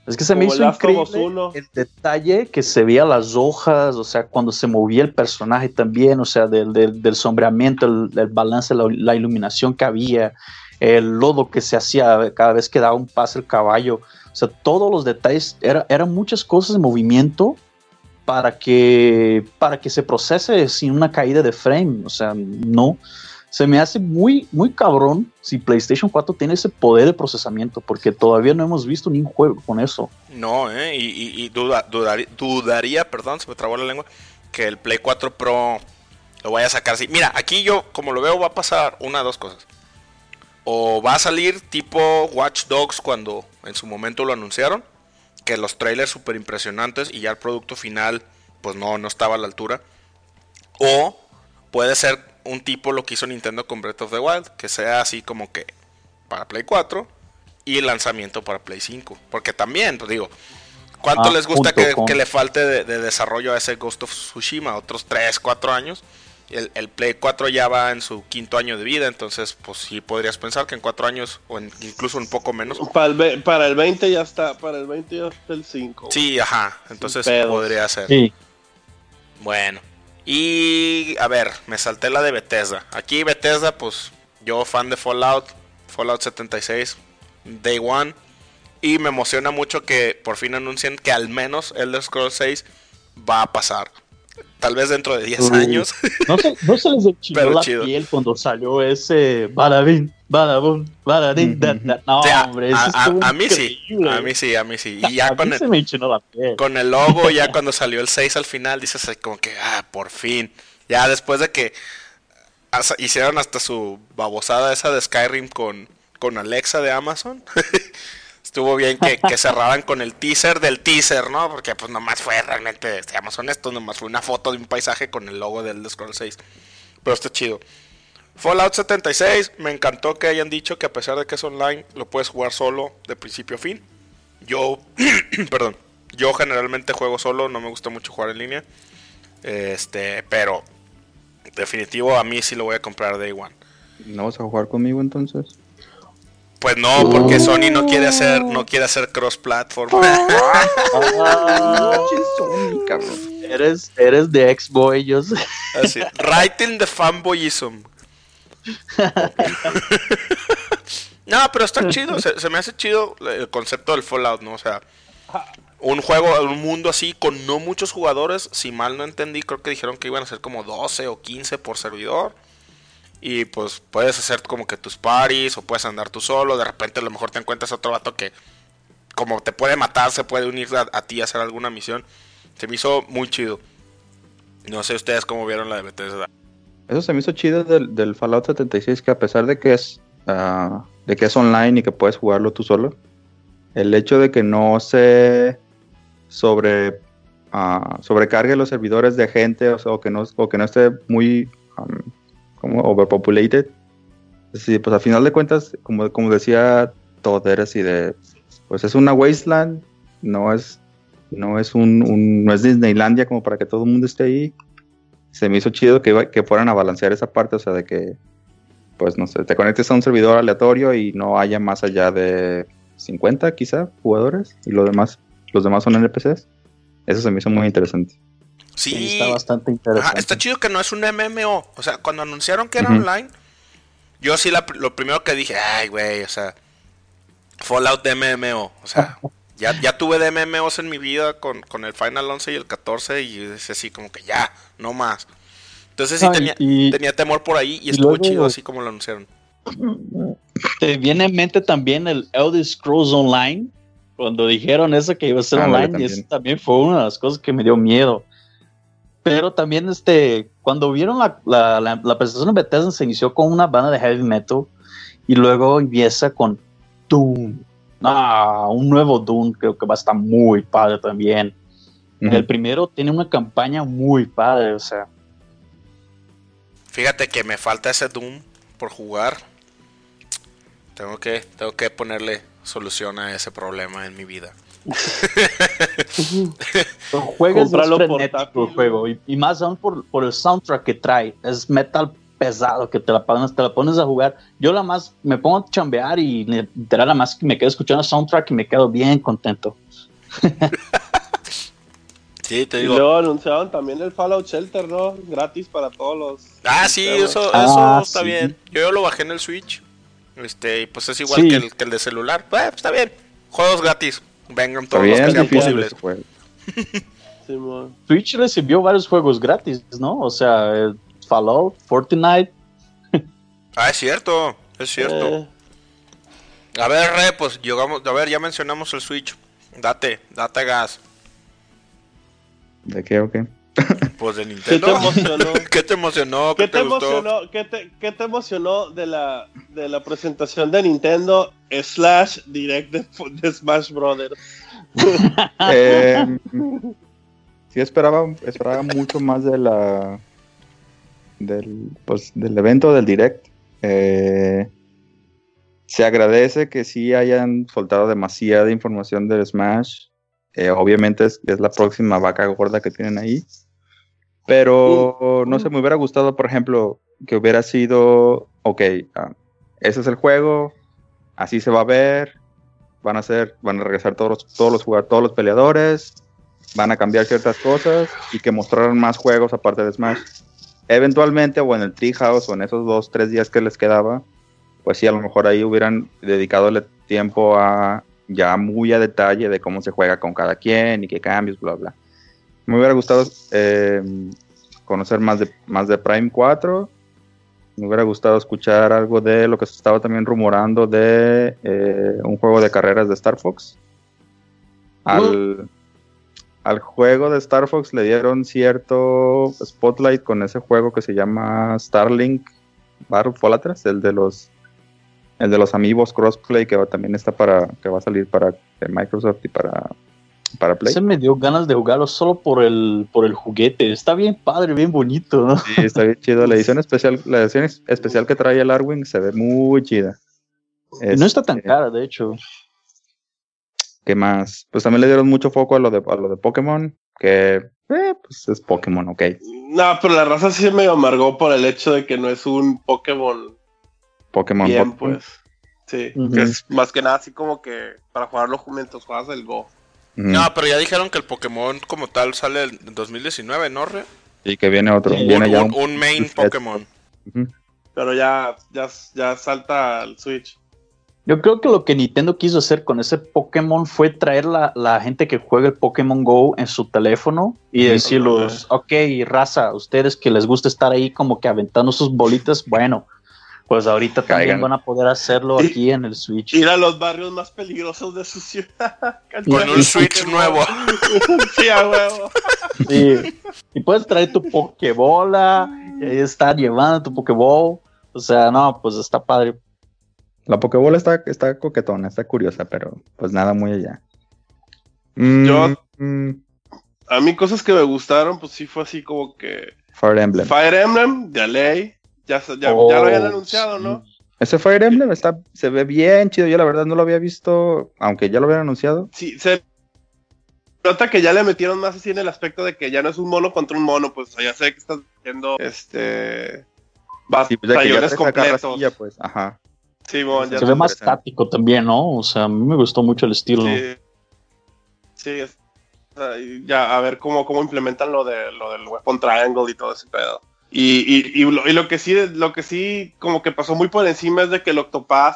Es que se me hizo increíble el detalle que se veía las hojas, o sea, cuando se movía el personaje también, o sea, del, del, sombreamiento, el, balance, la, iluminación que había, el lodo que se hacía cada vez que daba un paso el caballo, o sea, todos los detalles, era, eran muchas cosas de movimiento para que, para que se procese sin una caída de frame, o sea, no se me hace muy, muy cabrón si PlayStation 4 tiene ese poder de procesamiento, porque todavía no hemos visto ningún juego con eso. No, ¿eh? y, duda, dudaría, perdón, se me trabó la lengua, que el Play 4 Pro lo vaya a sacar así. Mira, aquí yo, como lo veo, va a pasar una de dos cosas. O va a salir tipo Watch Dogs cuando en su momento lo anunciaron, que los trailers súper impresionantes y ya el producto final, pues no, no estaba a la altura. O puede ser un tipo lo que hizo Nintendo con Breath of the Wild, que sea así como que para Play 4 y el lanzamiento para Play 5. Porque también, pues digo, ¿cuánto ah, les gusta que, le falte de, desarrollo a ese Ghost of Tsushima? Otros 3, 4 años. El, Play 4 ya va en su quinto año de vida, entonces pues sí podrías pensar que en 4 años o incluso un poco menos. Para el, para el 20 ya está, para el 20 ya está el 5. Sí, ajá, entonces podría ser. Bueno, y a ver, me salté la de Bethesda. Aquí Bethesda, pues yo fan de Fallout, Fallout 76, Day One. Y me emociona mucho que por fin anuncien que al menos Elder Scrolls 6 va a pasar. Tal vez dentro de 10 años. No se, no se les echó la piel cuando salió ese Badabin, Badabun, Badadin. No, hombre, a, mí sí, a mí sí, a mí sí. Y ya con, el, con el logo, ya cuando salió el 6 al final, dices como que, ah, por fin. Ya después de que hicieron hasta su babosada esa de Skyrim con, con Alexa de Amazon. estuvo bien que, que, cerraran con el teaser del teaser, ¿no? Porque pues nomás fue realmente, seamos honestos, nomás fue una foto de un paisaje con el logo del Scroll 6. Pero está chido. Fallout 76, me encantó que hayan dicho que a pesar de que es online, lo puedes jugar solo de principio a fin. Yo, perdón, yo generalmente juego solo, no me gusta mucho jugar en línea. Este, pero Definitivo, a mí sí lo voy a comprar Day One. ¿No vas a jugar conmigo entonces? Pues no, porque Sony no quiere hacer, no quiere hacer cross platform. Ah, Sony, cabrón. eres, eres de X-Boy, yo sé. Así, right in the fanboyism. no, pero está chido, se, se me hace chido el concepto del Fallout, ¿no? O sea, un juego, un mundo así con no muchos jugadores, si mal no entendí, creo que dijeron que iban a ser como 12 o 15 por servidor. Y pues puedes hacer como que tus parties o puedes andar tú solo, de repente a lo mejor te encuentras otro vato que como te puede matar, se puede unir a, ti a hacer alguna misión. Se me hizo muy chido. No sé ustedes cómo vieron la de Bethesda. Eso se me hizo chido del, Fallout 76, que a pesar de que es ah, de que es online y que puedes jugarlo tú solo, el hecho de que no se sobre ah, sobrecargue los servidores de gente o, que no o que no esté muy como overpopulated. Sí, pues a final de cuentas, como, como decía Todd, era así de pues es una wasteland, no es no es un, no es Disneylandia como para que todo el mundo esté ahí. Se me hizo chido que, que fueran a balancear esa parte, o sea, de que, pues no sé, te conectes a un servidor aleatorio y no haya más allá de 50 quizá jugadores y los demás, los demás son NPCs. Eso se me hizo muy interesante. Sí, Sí, está bastante Ajá, interesante. está chido que no es un MMO. O sea, cuando anunciaron que era Ujú. online, yo sí la- lo primero que dije, ay, güey, o sea, Fallout de MMO. O sea, ya, ya tuve de MMOs en mi vida con, con el Final 11 y el 14 y es así como que ya, no más. Entonces sí No, y- tenía, y- tenía temor por ahí y, y estuvo luego- chido así como lo anunciaron. Te viene en mente también el Elder Scrolls Online, cuando dijeron eso que iba a ser Ándale, online, y eso también fue una de las cosas que me dio miedo. Pero también, este, cuando vieron la, la, la, la presentación de Bethesda, se inició con una banda de heavy metal y luego empieza con Doom. Ah, un nuevo Doom, creo que va a estar muy padre también. El primero tiene una campaña muy padre, o sea, Fíjate que me falta ese Doom por jugar. Tengo que, tengo que ponerle solución a ese problema en mi vida. Los juegos es Cómpralo frenético el juego y, y más aún por, por el soundtrack que trae. Es metal pesado que te la pones, te la pones a jugar. Yo la más me pongo a chambear y literal la más que me quedo escuchando el soundtrack y me quedo bien contento. Sí, te Y digo. luego anunciaron también el Fallout Shelter, ¿no? Gratis para todos los. Ah, sí, eso, Ah, eso está sí. bien. Yo, yo lo bajé en el Switch. Este, y pues es igual Sí. que, el, que el de celular. Eh, está bien. Juegos gratis. Vengan todos los bien que sean difícil posibles. Simón. Switch recibió varios juegos gratis, ¿no? O sea, el Fallout, Fortnite. Ah, es cierto. Es cierto. Eh, A ver, Re, pues llegamos. A ver, ya mencionamos el Switch. Date, date gas. ¿De qué o qué? Pues de ¿Qué Nintendo. te emocionó? ¿Qué te emocionó? ¿Qué te gustó? emocionó? ¿Qué te, qué te emocionó de la, de la presentación de Nintendo slash Direct de, de Smash Brothers? Eh, sí esperaba, esperaba mucho más de la del, pues, del evento del direct. Eh, se agradece que sí hayan soltado demasiada información del Smash. Eh, obviamente es, es la próxima vaca gorda que tienen ahí. Pero no sé, me hubiera gustado, por ejemplo, que hubiera sido, ok, ah, ese es el juego, así se va a ver, van a ser, van a regresar todos los, todos los jugadores, todos los peleadores, van a cambiar ciertas cosas y que mostraran más juegos aparte de Smash. Eventualmente, o en el Treehouse, o en esos dos, tres días que les quedaba, pues sí, a lo mejor ahí hubieran dedicado tiempo a ya muy a detalle de cómo se juega con cada quien y qué cambios, bla, bla. Me hubiera gustado eh, conocer más de, más de Prime 4. Me hubiera gustado escuchar algo de lo que se estaba también rumorando de eh, un juego de carreras de Star Fox. Al, al juego de Star Fox le dieron cierto spotlight con ese juego que se llama Starlink Battle Atlas, el de los el de los amigos crossplay que va- también está para que va a salir para Microsoft y para para Play. Se me dio ganas de jugarlo solo por el, por el juguete. Está bien padre, bien bonito, ¿no? Sí, está bien chido. La edición especial, la edición es- especial que trae el Arwing se ve muy chida. No está tan Este, cara, de hecho. ¿Qué más? Pues también le dieron mucho foco a lo de, a lo de Pokémon, que eh, pues es Pokémon, ok. No, pero la raza sí me amargó por el hecho de que no es un Pokémon Pokémon. bien, Pokémon. pues. Sí, que es más que nada así como que para jugarlo mientras juegas el Go. No, pero ya dijeron que el Pokémon como tal sale en 2019, ¿no? Re? Y que viene otro. Sí. viene Un, ya un- un main set. Pokémon. Pero ya, ya, ya salta al Switch. Yo creo que lo que Nintendo quiso hacer con ese Pokémon fue traer la, la gente que juega el Pokémon Go en su teléfono y Ujú. decirlos, ok, raza, ustedes que les gusta estar ahí como que aventando sus bolitas, bueno, pues ahorita también van a poder hacerlo aquí en el Switch. Ir a los barrios más peligrosos de su ciudad. Con un Switch nuevo. sí, a huevo. Sí. Y puedes traer tu Pokébola, y ahí estar llevando tu Pokéball. O sea, no, pues está padre. La Pokébola está, está coquetona, está curiosa, pero pues nada muy allá. Mm, Yo- mm, A mí cosas que me gustaron, pues sí fue así como que Fire Emblem. Fire Emblem, de ley. Ya, ya, ya Oh, lo habían anunciado, ¿no? Ese Fire Emblem está, se ve bien chido. Yo la verdad no lo había visto, aunque ya lo habían anunciado. Sí, se nota que ya le metieron más así en el aspecto de que ya no es un mono contra un mono, pues ya sé que estás viendo este Sí, pues batallones completos. pues, ajá. Ya Se ve más táctico también, ¿no? O sea, a mí me gustó mucho el estilo. Sí, sí es- o sea, y ya a ver cómo, cómo implementan lo de lo del weapon triangle y todo ese pedo. Y, y, y, lo, y lo que sí, lo que sí como que pasó muy por encima es de que el Octopath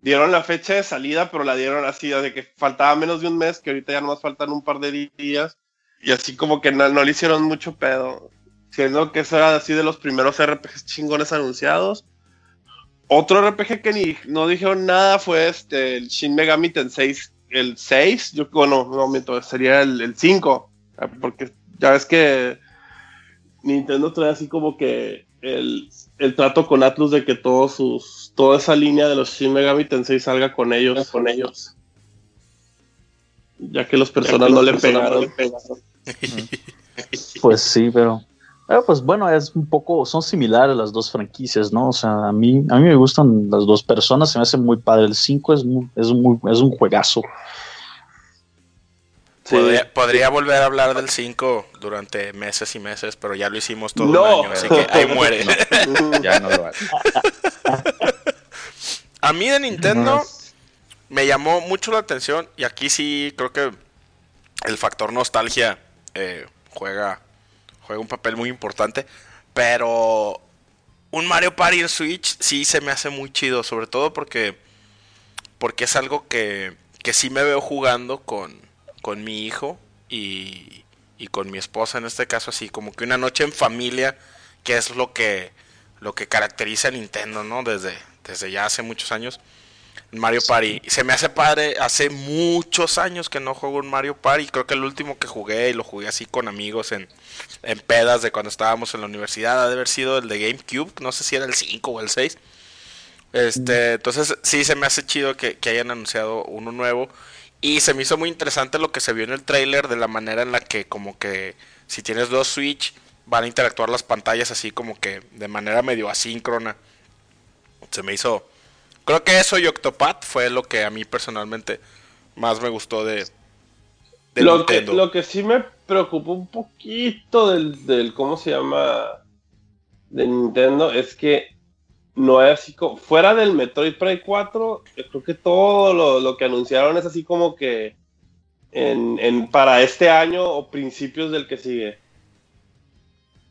dieron la fecha de salida, pero la dieron así, de que faltaba menos de un mes, que ahorita ya nomás faltan un par de días. Y así como que no, no le hicieron mucho pedo. Siendo que eso era así de los primeros RPGs chingones anunciados. Otro RPG que ni no dijeron nada fue este el Shin Megami Tensei el 6, yo bueno, no miento, sería el, el 5, ah, porque ya ves que Nintendo trae así como que el, el trato con Atlus de que todos sus toda esa línea de los Shin Megami Tensei salga con ellos, con ellos. Ya que los personas no le pegaron. Pues sí, pero. pues bueno, es un poco. Son similares las dos franquicias, ¿no? O sea, a mí, a mí me gustan las dos personas, se me hace muy padre. El 5 es, muy, es, muy, es un juegazo. Sí. Podría, podría volver a hablar del 5 durante meses y meses, pero ya lo hicimos todo No. un año, así que ahí muere. Ya no lo hace. A mí de Nintendo No. me llamó mucho la atención y aquí sí creo que el factor nostalgia eh, juega, juega un papel muy importante, pero un Mario Party en Switch sí se me hace muy chido, sobre todo porque, porque es algo que, que sí me veo jugando con, con mi hijo y, y con mi esposa en este caso, así como que una noche en familia, que es lo que, lo que caracteriza a Nintendo, ¿no? Desde, desde ya hace muchos años. Mario Party. Se me hace padre, hace muchos años que no juego un Mario Party. Creo que el último que jugué, y lo jugué así con amigos en, en pedas de cuando estábamos en la universidad, ha de haber sido el de GameCube. No sé si era el 5 o el 6. Este, entonces sí se me hace chido que, que hayan anunciado uno nuevo. Y se me hizo muy interesante lo que se vio en el trailer de la manera en la que como que si tienes dos Switch van a interactuar las pantallas así como que de manera medio asíncrona. Se me hizo... Creo que eso y Octopath fue lo que a mí personalmente más me gustó de, de lo, que, lo que sí me preocupó un poquito del, del cómo se llama de Nintendo es que no es así como fuera del Metroid Prime 4 yo creo que todo lo, lo que anunciaron es así como que en, en para este año o principios del que sigue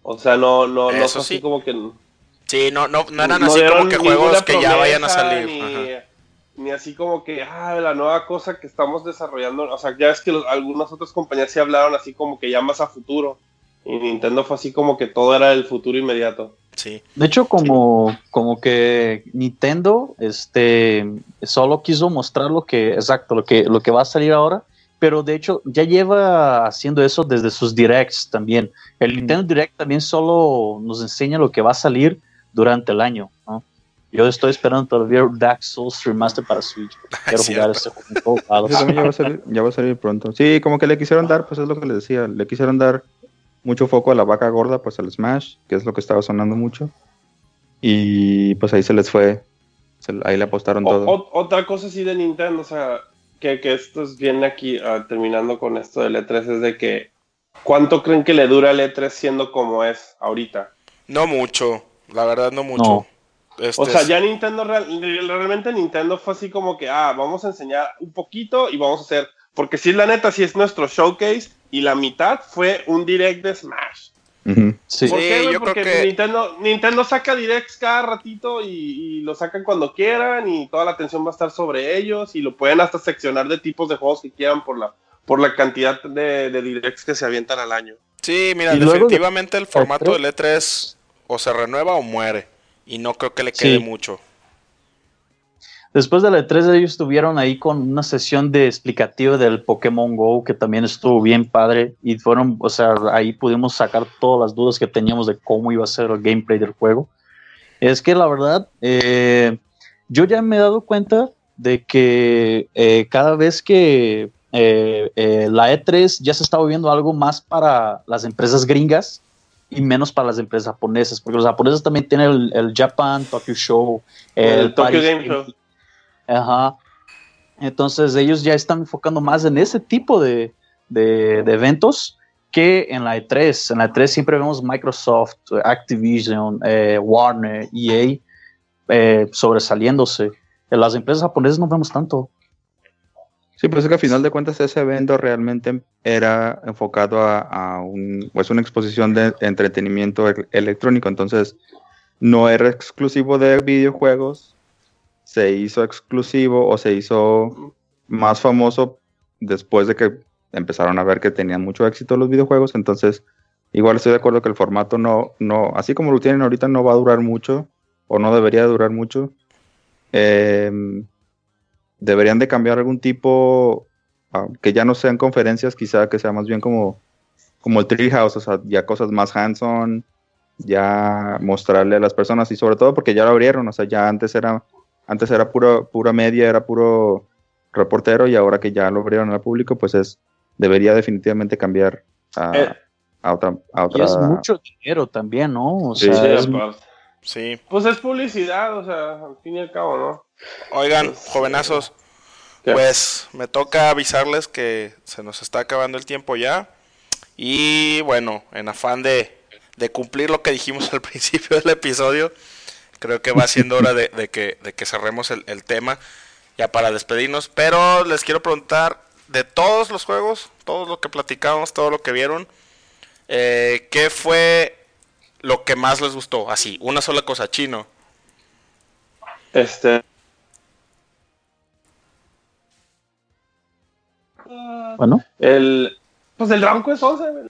o sea no no no Eso así sí. como que Sí, no, no, no eran no así como que juegos que ya vayan a salir. Ni, Ajá. ni así como que, ah, la nueva cosa que estamos desarrollando. O sea, ya es que los- algunas otras compañías sí hablaron así como que ya más a futuro. Y Nintendo fue así como que todo era el futuro inmediato. Sí, De hecho, como, como que Nintendo este, solo quiso mostrar lo que, exacto, lo que, lo que va a salir ahora, pero de hecho ya lleva haciendo eso desde sus directs también. El Nintendo Direct también solo nos enseña lo que va a salir durante el año. ¿no? Yo estoy esperando todavía Dark Souls Remaster para Switch. Quiero jugar ese juego ya va, a salir, ya va a salir pronto. Sí, como que le quisieron dar, pues es lo que les decía, le quisieron dar mucho foco a la vaca gorda, pues al Smash, que es lo que estaba sonando mucho. Y pues ahí se les fue, se- ahí le apostaron O- todo. o- otra cosa sí de Nintendo, o sea, que, que esto es bien aquí, ah, terminando con esto del E3, es de que ¿cuánto creen que le dura el E3 siendo como es ahorita? No mucho, la verdad no mucho. No. Este O sea, es- ya Nintendo, real- realmente Nintendo fue así como que, ah, vamos a enseñar un poquito y vamos a hacer, porque si es la neta, si es nuestro showcase y la mitad fue un direct de Smash. Sí. ¿Por Sí, qué, yo creo Porque que- Nintendo, Nintendo saca directs cada ratito y, y lo sacan cuando quieran y toda la atención va a estar sobre ellos y lo pueden hasta seccionar de tipos de juegos que quieran por la, por la cantidad de, de directs que se avientan al año. Sí, mira, Y luego de- definitivamente el formato E3. del E3 o se renueva o muere. Y no creo que le quede Sí. mucho. Después de la E3 ellos estuvieron ahí con una sesión de explicativo del Pokémon Go que también estuvo bien padre y fueron, o sea, ahí pudimos sacar todas las dudas que teníamos de cómo iba a ser el gameplay del juego. Es que la verdad, eh, yo ya me he dado cuenta de que eh, cada vez que eh, eh, la E3 ya se está volviendo algo más para las empresas gringas y menos para las empresas japonesas, porque los japoneses también tienen el, el Japan Tokyo Show, El Tokyo Paris Game Show. Ajá. Entonces ellos ya están enfocando más en ese tipo de, de- eventos que en la E3. En la E3 siempre vemos Microsoft, Activision, eh, Warner, EA eh, sobresaliéndose. En las empresas japonesas no vemos tanto. Sí, pues es que al final de cuentas ese evento realmente era enfocado a, a un, pues una exposición de entretenimiento e- electrónico, entonces no era exclusivo de videojuegos, se hizo exclusivo o se hizo más famoso después de que empezaron a ver que tenían mucho éxito los videojuegos, entonces igual estoy de acuerdo que el formato no, no, así como lo tienen ahorita no va a durar mucho o no debería durar mucho. Em, deberían de cambiar algún tipo que ya no sean conferencias, quizá que sea más bien como, como el Treehouse, o sea, ya cosas más hands-on, ya mostrarle a las personas y sobre todo porque ya lo abrieron, o sea, ya antes era antes era puro, pura media, era puro reportero y ahora que ya lo abrieron al público, pues es debería definitivamente cambiar a, Eh. a otra a Y otra es mucho dinero también, ¿no? O Sí, sea, Sí, es-. Sí. Pues es publicidad, o sea, al fin y al cabo, ¿no? Oigan, Pues, jovenazos, ¿Qué? pues me toca avisarles que se nos está acabando el tiempo ya. Y bueno, en afán de, de cumplir lo que dijimos al principio del episodio, creo que va siendo hora de, de que, de que cerremos el, el tema ya para despedirnos. Pero les quiero preguntar, de todos los juegos, todo lo que platicamos, todo lo que vieron, eh, ¿qué fue lo que más les gustó? Así, una sola cosa, chino. Este. bueno, El. Pues el Dragon Quest 11, güey.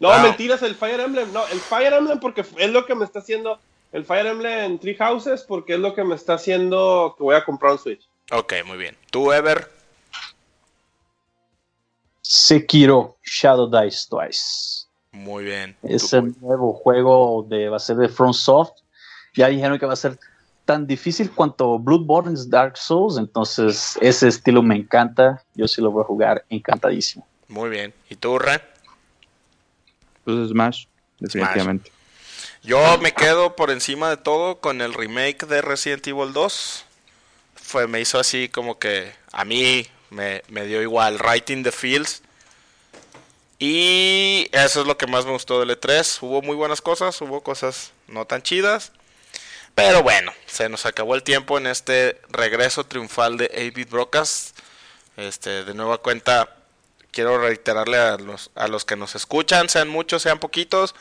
No, Wow. mentiras, el Fire Emblem. No, el Fire Emblem porque es lo que me está haciendo. El Fire Emblem Tree Houses porque es lo que me está haciendo que voy a comprar un Switch. Ok, muy bien. ¿Tú, Ever? Sekiro Shadow Dice Twice. Muy bien. Ese nuevo juego de, va a ser de FromSoft. Ya dijeron que va a ser tan difícil cuanto Bloodborne es Dark Souls, entonces ese estilo me encanta. Yo sí lo voy a jugar encantadísimo. Muy bien. ¿Y tú, Ren? pues, Smash, definitivamente. Yo me quedo por encima de todo con el remake de Resident Evil 2. Fue, me hizo así como que a mí me, me dio igual, in the Fields. Y eso es lo que más me gustó del E3. Hubo muy buenas cosas, hubo cosas no tan chidas. Pero bueno, se nos acabó el tiempo en este regreso triunfal de 8-Bit Broadcast. Este, de nueva cuenta, quiero reiterarle a los, a los que nos escuchan, sean muchos, sean poquitos,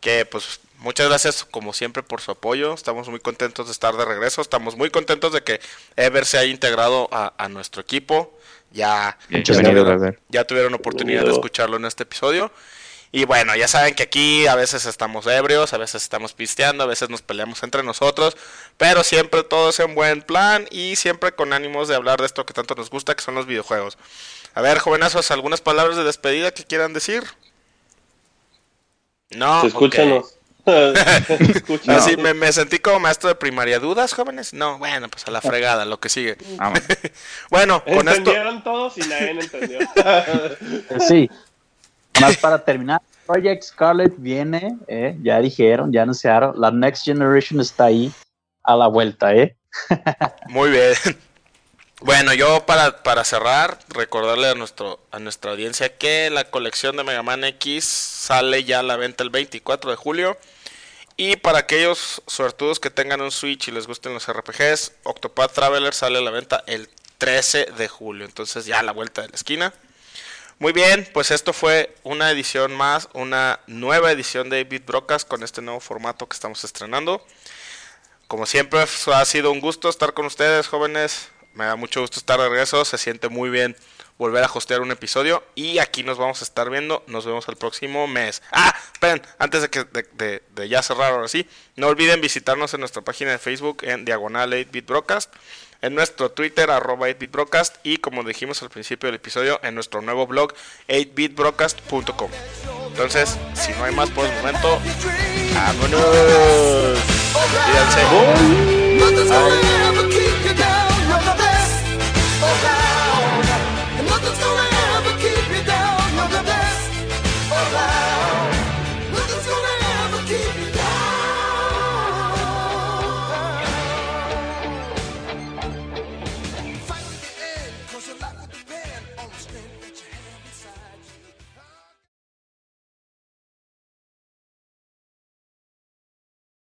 que pues muchas gracias como siempre por su apoyo. Estamos muy contentos de estar de regreso. Estamos muy contentos de que Ever se haya integrado a, a nuestro equipo. Ya, ya, tuvieron, Ever. ya tuvieron oportunidad de escucharlo en este episodio. Y bueno, ya saben que aquí a veces estamos ebrios, a veces estamos pisteando, a veces nos peleamos entre nosotros, pero siempre todo es en buen plan y siempre con ánimos de hablar de esto que tanto nos gusta, que son los videojuegos. A ver, jovenazos, algunas palabras de despedida que quieran decir. No, ok. Escúchanos. Escúchanos. Así me, me sentí como maestro de primaria. ¿Dudas, jóvenes? No, bueno, pues a la fregada, lo que sigue. Vamos. Bueno, con esto. Entendieron todos y nadie entendió. Sí, más para terminar, Project Scarlet viene, eh, ya dijeron, ya anunciaron, la Next Generation está ahí a la vuelta, ¿eh? Muy bien. Bueno, yo para, para cerrar, recordarle a, nuestro, a nuestra audiencia que la colección de Mega Man X sale ya a la venta el 24 de julio. Y para aquellos suertudos que tengan un Switch y les gusten los RPGs, Octopath Traveler sale a la venta el 13 de julio. Entonces ya a la vuelta de la esquina. Muy bien, pues esto fue una edición más, una nueva edición de Beat Brocas con este nuevo formato que estamos estrenando. Como siempre, ha sido un gusto estar con ustedes, jóvenes. Me da mucho gusto estar de regreso. Se siente muy bien volver a hostear un episodio. Y aquí nos vamos a estar viendo. Nos vemos el próximo mes. Ah, esperen, antes de, que, de, ya cerrar ahora sí. No olviden visitarnos en nuestra página de Facebook en Diagonal 8-Bit Broadcast en nuestro Twitter, arroba 8bitbroadcast, y como dijimos al principio del episodio, en nuestro nuevo blog, 8bitbroadcast.com. Entonces, si no hay más por el momento, ¡vámonos! Cuídense. what's going on?